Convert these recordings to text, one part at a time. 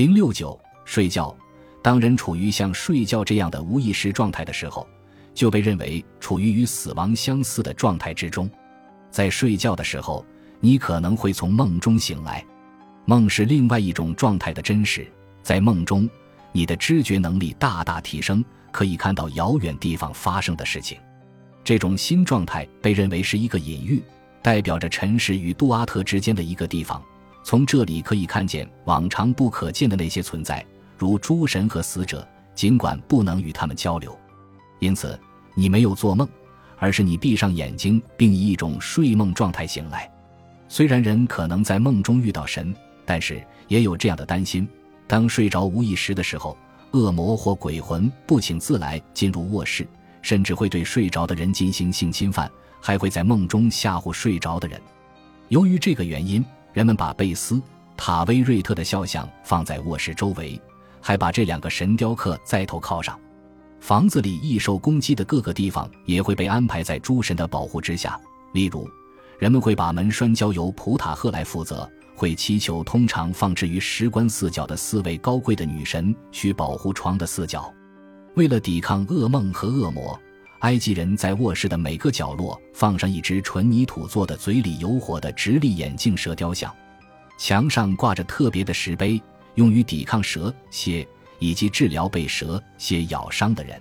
零六九睡觉，当人处于像睡觉这样的无意识状态的时候，就被认为处于与死亡相似的状态之中。在睡觉的时候，你可能会从梦中醒来，梦是另外一种状态的真实。在梦中，你的知觉能力大大提升，可以看到遥远地方发生的事情。这种新状态被认为是一个隐喻，代表着尘世与杜阿特之间的一个地方。从这里可以看见往常不可见的那些存在，如诸神和死者，尽管不能与他们交流。因此，你没有做梦，而是你闭上眼睛，并以一种睡梦状态醒来。虽然人可能在梦中遇到神，但是也有这样的担心：当睡着无意识的时候，恶魔或鬼魂不请自来进入卧室，甚至会对睡着的人进行性侵犯，还会在梦中吓唬睡着的人。由于这个原因。人们把贝斯·塔威瑞特的肖像放在卧室周围，还把这两个神雕刻在头靠上。房子里易受攻击的各个地方也会被安排在诸神的保护之下。例如，人们会把门栓交由普塔赫来负责，会祈求通常放置于石棺四角的四位高贵的女神去保护床的四角。为了抵抗噩梦和恶魔，埃及人在卧室的每个角落放上一只纯泥土做的、嘴里有火的直立眼镜蛇雕像，墙上挂着特别的石碑，用于抵抗蛇蝎以及治疗被蛇蝎咬伤的人。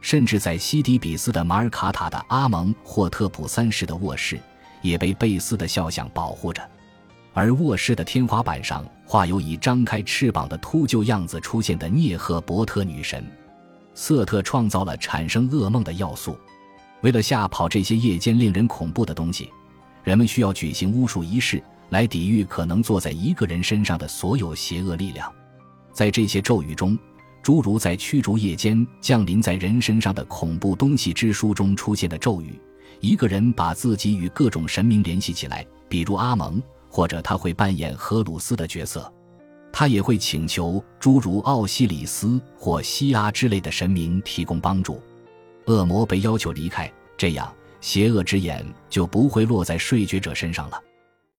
甚至在西底比斯的马尔卡塔的阿蒙霍特普三世的卧室，也被贝斯的肖像保护着。而卧室的天花板上画有以张开翅膀的秃鹫样子出现的涅赫伯特女神。瑟特创造了产生噩梦的要素，为了吓跑这些夜间令人恐怖的东西，人们需要举行巫术仪式来抵御可能坐在一个人身上的所有邪恶力量。在这些咒语中，诸如在驱逐夜间降临在人身上的恐怖东西之书中出现的咒语，一个人把自己与各种神明联系起来，比如阿蒙，或者他会扮演荷鲁斯的角色。他也会请求诸如奥西里斯或西阿之类的神明提供帮助。恶魔被要求离开，这样邪恶之眼就不会落在睡觉者身上了。